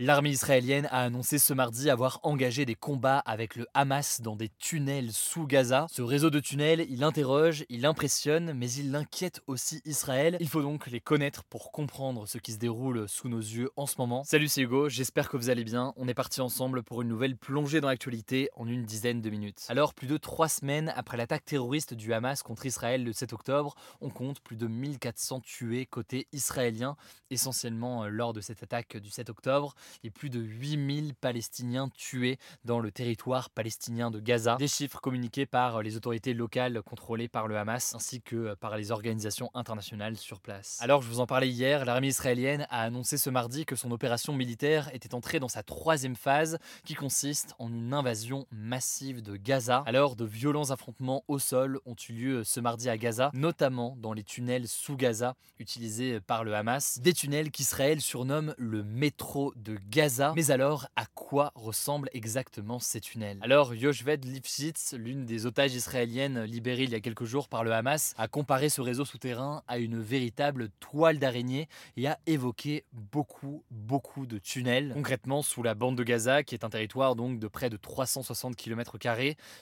L'armée israélienne a annoncé ce mardi avoir engagé des combats avec le Hamas dans des tunnels sous Gaza. Ce réseau de tunnels, il interroge, il impressionne, mais il inquiète aussi Israël. Il faut donc les connaître pour comprendre ce qui se déroule sous nos yeux en ce moment. Salut, c'est Hugo, j'espère que vous allez bien. On est parti ensemble pour une nouvelle plongée dans l'actualité en une dizaine de minutes. Alors, plus de trois semaines après l'attaque terroriste du Hamas contre Israël le 7 octobre, on compte plus de 1400 tués côté israélien, essentiellement lors de cette attaque du 7 octobre et plus de 8000 Palestiniens tués dans le territoire palestinien de Gaza. Des chiffres communiqués par les autorités locales contrôlées par le Hamas ainsi que par les organisations internationales sur place. Alors je vous en parlais hier, l'armée israélienne a annoncé ce mardi que son opération militaire était entrée dans sa troisième phase qui consiste en une invasion massive de Gaza. Alors de violents affrontements au sol ont eu lieu ce mardi à Gaza, notamment dans les tunnels sous Gaza utilisés par le Hamas. Des tunnels qu'Israël surnomme le métro de Gaza. Mais alors, à quoi ressemblent exactement ces tunnels Alors, Yoshved Lifshitz, l'une des otages israéliennes libérées il y a quelques jours par le Hamas, a comparé ce réseau souterrain à une véritable toile d'araignée et a évoqué beaucoup, beaucoup de tunnels. Concrètement, sous la bande de Gaza, qui est un territoire donc de près de 360 km,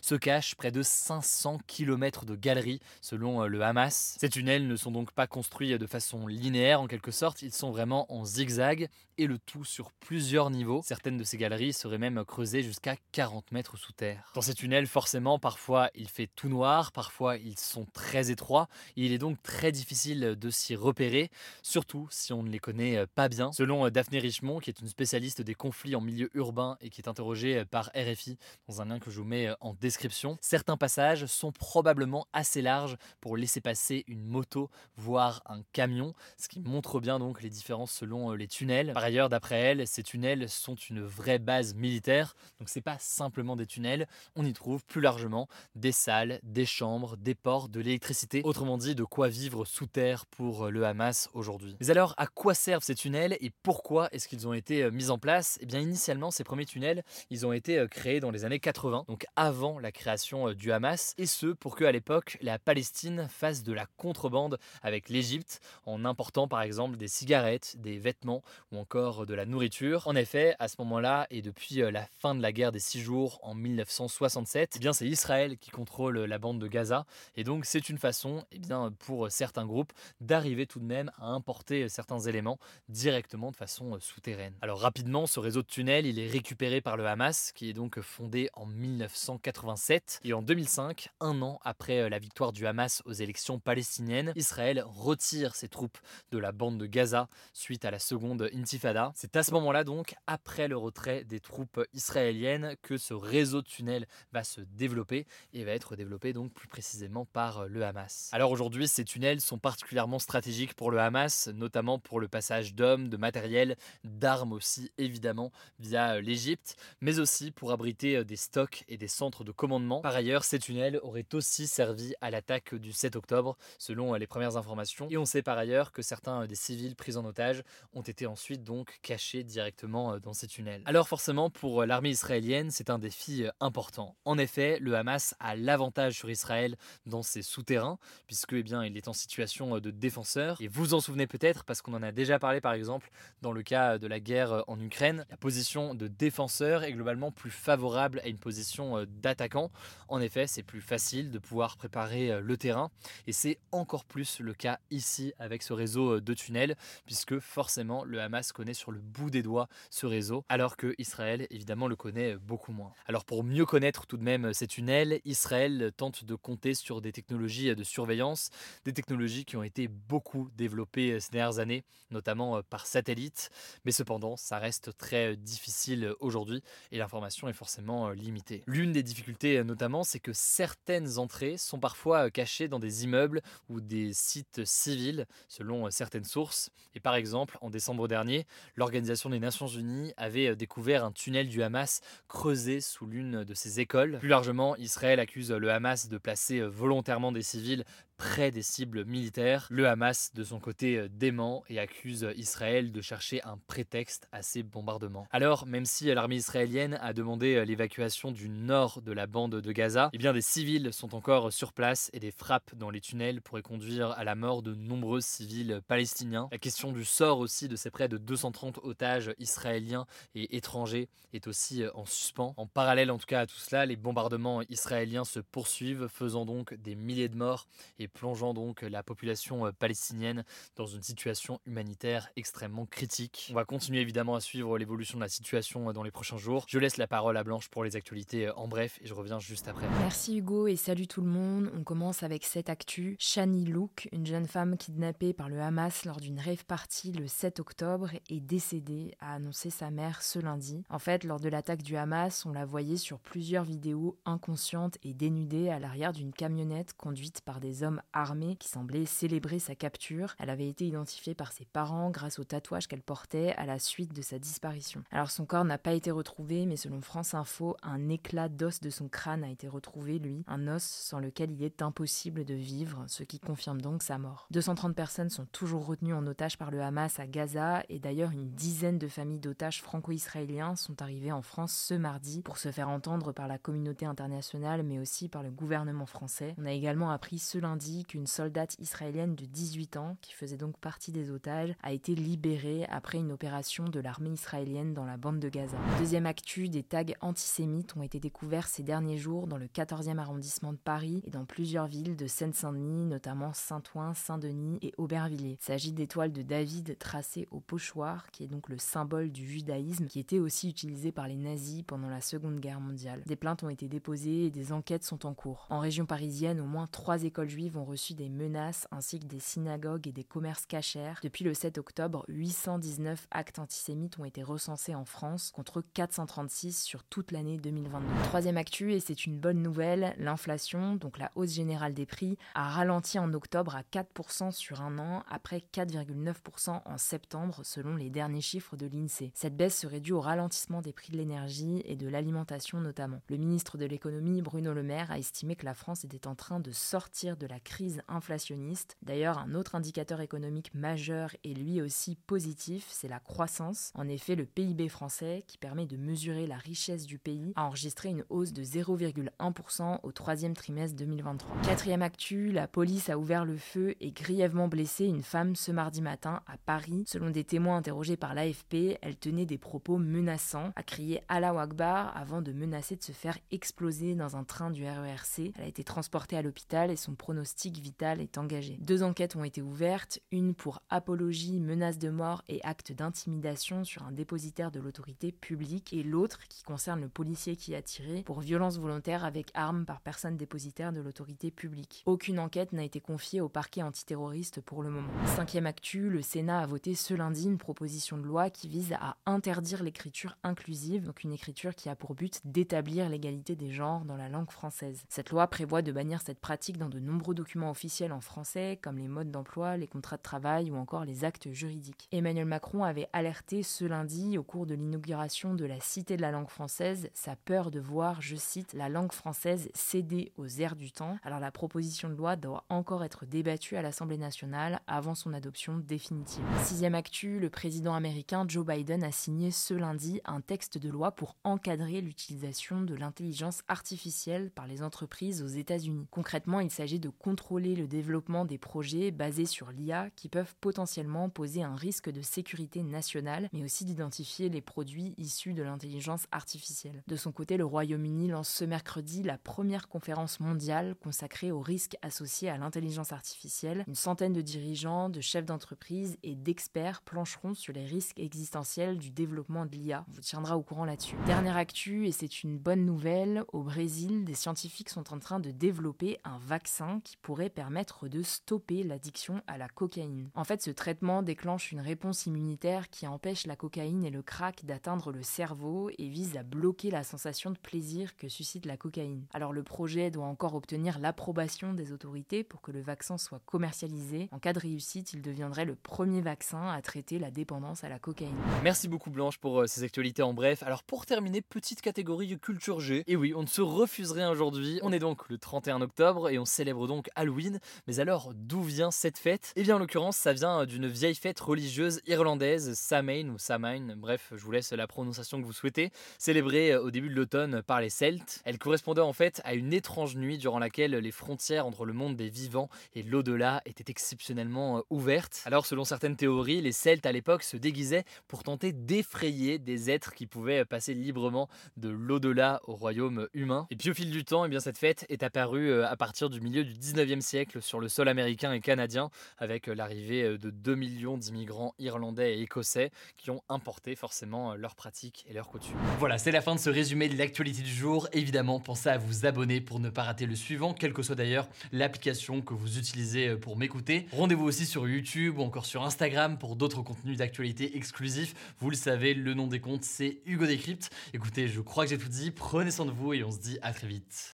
se cachent près de 500 km de galeries, selon euh, le Hamas. Ces tunnels ne sont donc pas construits de façon linéaire en quelque sorte, ils sont vraiment en zigzag et le tout sur plusieurs niveaux. Certaines de ces galeries seraient même creusées jusqu'à 40 mètres sous terre. Dans ces tunnels, forcément, parfois il fait tout noir, parfois ils sont très étroits. il est donc très difficile de s'y repérer, surtout si on ne les connaît euh, pas bien. Selon euh, Daphné Richemont, qui est une spécialiste des conflits en milieu urbain et qui est interrogée euh, par RFI dans un lien que je vous mets en description, certains passages sont probablement assez larges pour laisser passer une moto, voire un camion, ce qui montre bien donc les différences selon les tunnels. Par ailleurs, d'après elle, ces tunnels sont une vraie base militaire, donc c'est pas simplement des tunnels, on y trouve plus largement des salles, des chambres, des ports, de l'électricité, autrement dit de quoi vivre sous terre pour le Hamas aujourd'hui. Mais alors à quoi servent ces tunnels et pourquoi est-ce qu'ils ont été euh, mis en place? Eh bien initialement ces premiers tunnels, ils ont été euh, créés dans les années 80, donc avant la création euh, du Hamas, et ce pour que à l'époque la Palestine fasse de la contrebande avec l'Égypte en important par exemple des cigarettes, des vêtements ou encore de la nourriture. En effet, à ce moment-là, et depuis euh, la fin de la guerre des six jours en 1967, eh bien c'est Israël qui contrôle la bande de Gaza. Et donc c'est une façon, eh bien, pour certains groupes, d'arriver tout de même à importer certains éléments directement de façon euh, souterraine. Alors rapidement, ce réseau de tunnels, il est récupéré par le Hamas, qui est donc fondé en 1987. Et en 2005, un an après euh, la victoire du Hamas aux élections palestiniennes, Israël retire ses troupes de la bande de Gaza suite à la seconde intifada. C'est à ce moment-là donc, après le retrait des troupes israéliennes, que ce réseau de tunnels va se développer et va être développé donc plus précisément par le Hamas. Alors aujourd'hui, ces tunnels sont particulièrement stratégiques pour le Hamas, notamment pour le passage d'hommes, de matériel, d'armes aussi évidemment via l'Égypte, mais aussi pour abriter des stocks et des centres de commandement. Par ailleurs, ces tunnels auraient aussi servi à l'attaque du 7 octobre, selon les premières informations. Et on sait par ailleurs que certains des civils pris en otage ont été ensuite donc cachés directement dans ces tunnels. Alors forcément, pour l'armée israélienne, c'est un défi important. En effet, le Hamas a l'avantage sur Israël dans ses souterrains, puisque eh bien, il est en situation de défenseur. Et vous en souvenez peut-être, parce qu'on en a déjà parlé par exemple dans le cas de la guerre en Ukraine, la position de défenseur est globalement plus favorable à une position d'attaquant. En effet, c'est plus facile de pouvoir préparer le terrain, et c'est encore plus le cas ici avec ce réseau de tunnels, puisque forcément le Hamas connaît sur le bout des doigts ce réseau, alors que Israël évidemment le connaît beaucoup moins. Alors pour mieux connaître tout de même ces tunnels, Israël tente de compter sur des technologies de surveillance, des technologies qui ont été beaucoup développées ces dernières années, notamment par satellite, mais cependant ça reste très difficile aujourd'hui et l'information est forcément limitée. L'une des difficultés notamment, c'est que certaines entrées sont parfois cachées dans des immeubles ou des sites civils, selon certaines sources. Et par exemple, en décembre dernier, l'Organisation des Nations Unies avait découvert un tunnel du Hamas creusé sous l'une de ses écoles. Plus largement, Israël accuse le Hamas de placer volontairement des civils près des cibles militaires. Le Hamas, de son côté, euh, dément et accuse Israël de chercher un prétexte à ces bombardements. Alors, même si l'armée israélienne a demandé euh, l'évacuation du nord de la bande de Gaza, eh bien des civils sont encore sur place et des frappes dans les tunnels pourraient conduire à la mort de nombreux civils palestiniens. La question du sort aussi de ces près de 230 otages israéliens et étrangers est aussi en suspens. En parallèle en tout cas à tout cela, les bombardements israéliens se poursuivent, faisant donc des milliers de morts et plongeant donc la population euh, palestinienne dans une situation humanitaire extrêmement critique. On va continuer évidemment à suivre l'évolution de la situation euh, dans les prochains jours. Je laisse la parole à Blanche pour les actualités euh, en bref et je reviens juste après. Merci Hugo et salut tout le monde. On commence avec cette actu. Shani Louk, une jeune femme kidnappée par le Hamas lors d'une rave party le 7 octobre, est décédée, a annoncé sa mère ce lundi. En fait, lors de l'attaque du Hamas, on la voyait sur plusieurs vidéos inconsciente et dénudée à l'arrière d'une camionnette conduite par des hommes armés qui semblaient célébrer sa capture. Elle avait été identifiée par ses parents grâce au tatouage qu'elle portait à la suite de sa disparition. Alors son corps n'a pas été retrouvé, mais selon France Info, un éclat d'os de son crâne a été retrouvé, lui, un os sans lequel il est impossible de vivre, ce qui confirme donc sa mort. 230 personnes sont toujours retenues en otage par le Hamas à Gaza, et d'ailleurs une dizaine de familles d'otages franco-israéliens sont arrivées en France ce mardi pour se faire entendre par la communauté internationale, mais aussi par le gouvernement français. On a également appris ce lundi qu'une soldate israélienne de 18 ans, qui faisait donc partie des otages, a été libérée après une opération de l'armée israélienne dans la bande de Gaza. Deuxième actu, des tags antisémites ont été découverts ces derniers jours dans le 14e arrondissement de Paris et dans plusieurs villes de Seine-Saint-Denis, notamment Saint-Ouen, Saint-Denis et Aubervilliers. Il s'agit d'étoiles de David tracées au pochoir, qui est donc le symbole du judaïsme, qui était aussi utilisé par les nazis pendant la Seconde Guerre mondiale. Des plaintes ont été déposées et des enquêtes sont en cours. En région parisienne, au moins trois écoles juives ont reçu des menaces ainsi que des synagogues et des commerces cachers. Depuis le 7 octobre, 819 actes antisémites ont été recensés en France contre 436 sur toute l'année 2022. Troisième actu, et c'est une bonne nouvelle, l'inflation, donc la hausse générale des prix, a ralenti en octobre à 4% sur un an après 4,9% en septembre selon les derniers chiffres de l'INSEE. Cette baisse serait due au ralentissement des prix de l'énergie et de l'alimentation notamment. Le ministre de l'économie, Bruno Le Maire, a estimé que la France était en train de sortir de la crise inflationniste. D'ailleurs, un autre indicateur économique majeur et lui aussi positif, c'est la croissance. En effet, le PIB français, qui permet de mesurer la richesse du pays, a enregistré une hausse de 0,1% au troisième trimestre 2023. Quatrième actu, la police a ouvert le feu et grièvement blessé une femme ce mardi matin à Paris. Selon des témoins interrogés par l'AFP, elle tenait des propos menaçants, a crié Allah Akbar avant de menacer de se faire exploser dans un train du RERC. Elle a été transportée à l'hôpital et son pronostic vital est engagé. Deux enquêtes ont été ouvertes, une pour apologie, menace de mort et acte d'intimidation sur un dépositaire de l'autorité publique et l'autre qui concerne le policier qui a tiré pour violence volontaire avec arme par personne dépositaire de l'autorité publique. Aucune enquête n'a été confiée au parquet antiterroriste pour le moment. Cinquième actu, le Sénat a voté ce lundi une proposition de loi qui vise à interdire l'écriture inclusive, donc une écriture qui a pour but d'établir l'égalité des genres dans la langue française. Cette loi prévoit de bannir cette pratique dans de nombreux documents officiels en français, comme les modes d'emploi, les contrats de travail ou encore les actes juridiques. Emmanuel Macron avait alerté ce lundi, au cours de l'inauguration de la Cité de la langue française, sa peur de voir, je cite, la langue française céder aux airs du temps. Alors la proposition de loi doit encore être débattue à l'Assemblée nationale avant son adoption définitive. Sixième actu, le président américain Joe Biden a signé ce lundi un texte de loi pour encadrer l'utilisation de l'intelligence artificielle par les entreprises aux États-Unis. Concrètement, il s'agit de contrôler le développement des projets basés sur l'IA qui peuvent potentiellement poser un risque de sécurité nationale, mais aussi d'identifier les produits issus de l'intelligence artificielle. De son côté, le Royaume-Uni lance ce mercredi la première conférence mondiale consacrée aux risques associés à l'intelligence artificielle. Une centaine de dirigeants, de chefs d'entreprise et d'experts plancheront sur les risques existentiels du développement de l'IA. On vous tiendra au courant là-dessus. Dernière actu, et c'est une bonne nouvelle, au Brésil, des scientifiques sont en train de développer un vaccin qui pourrait permettre de stopper l'addiction à la cocaïne. En fait, ce traitement déclenche une réponse immunitaire qui empêche la cocaïne et le crack d'atteindre le cerveau et vise à bloquer la sensation de plaisir que suscite la cocaïne. Alors le projet doit encore obtenir l'approbation des autorités pour que le vaccin soit commercialisé. En cas de réussite, il deviendrait le premier vaccin à traiter la dépendance à la cocaïne. Merci beaucoup Blanche pour euh, ces actualités en bref. Alors pour terminer, petite catégorie culture G. Et oui, on ne se refuserait aujourd'hui. On est donc le 31 octobre et on célèbre donc Halloween. Mais alors, d'où vient cette fête? Eh bien, en l'occurrence, ça vient d'une vieille fête religieuse irlandaise, Samhain ou Samhain, bref, je vous laisse la prononciation que vous souhaitez, célébrée au début de l'automne par les Celtes. Elle correspondait en fait à une étrange nuit durant laquelle les frontières entre le monde des vivants et l'au-delà étaient exceptionnellement ouvertes. Alors, selon certaines théories, les Celtes à l'époque se déguisaient pour tenter d'effrayer des êtres qui pouvaient passer librement de l'au-delà au royaume humain. Et puis au fil du temps, eh bien, cette fête est apparue euh, à partir du milieu du 19e siècle sur le sol américain et canadien, avec euh, l'arrivée euh, de 2 millions d'immigrants irlandais et écossais qui ont importé forcément leurs pratiques et leurs coutumes. Voilà, c'est la fin de ce résumé de l'actualité du jour. Évidemment, pensez à vous abonner pour ne pas rater le suivant, quelle que soit d'ailleurs l'application que vous utilisez pour m'écouter. Rendez-vous aussi sur YouTube ou encore sur Instagram pour d'autres contenus d'actualité exclusifs. Vous le savez, le nom des comptes, c'est Hugo Décrypte. Écoutez, je crois que j'ai tout dit. Prenez soin de vous et on se dit à très vite.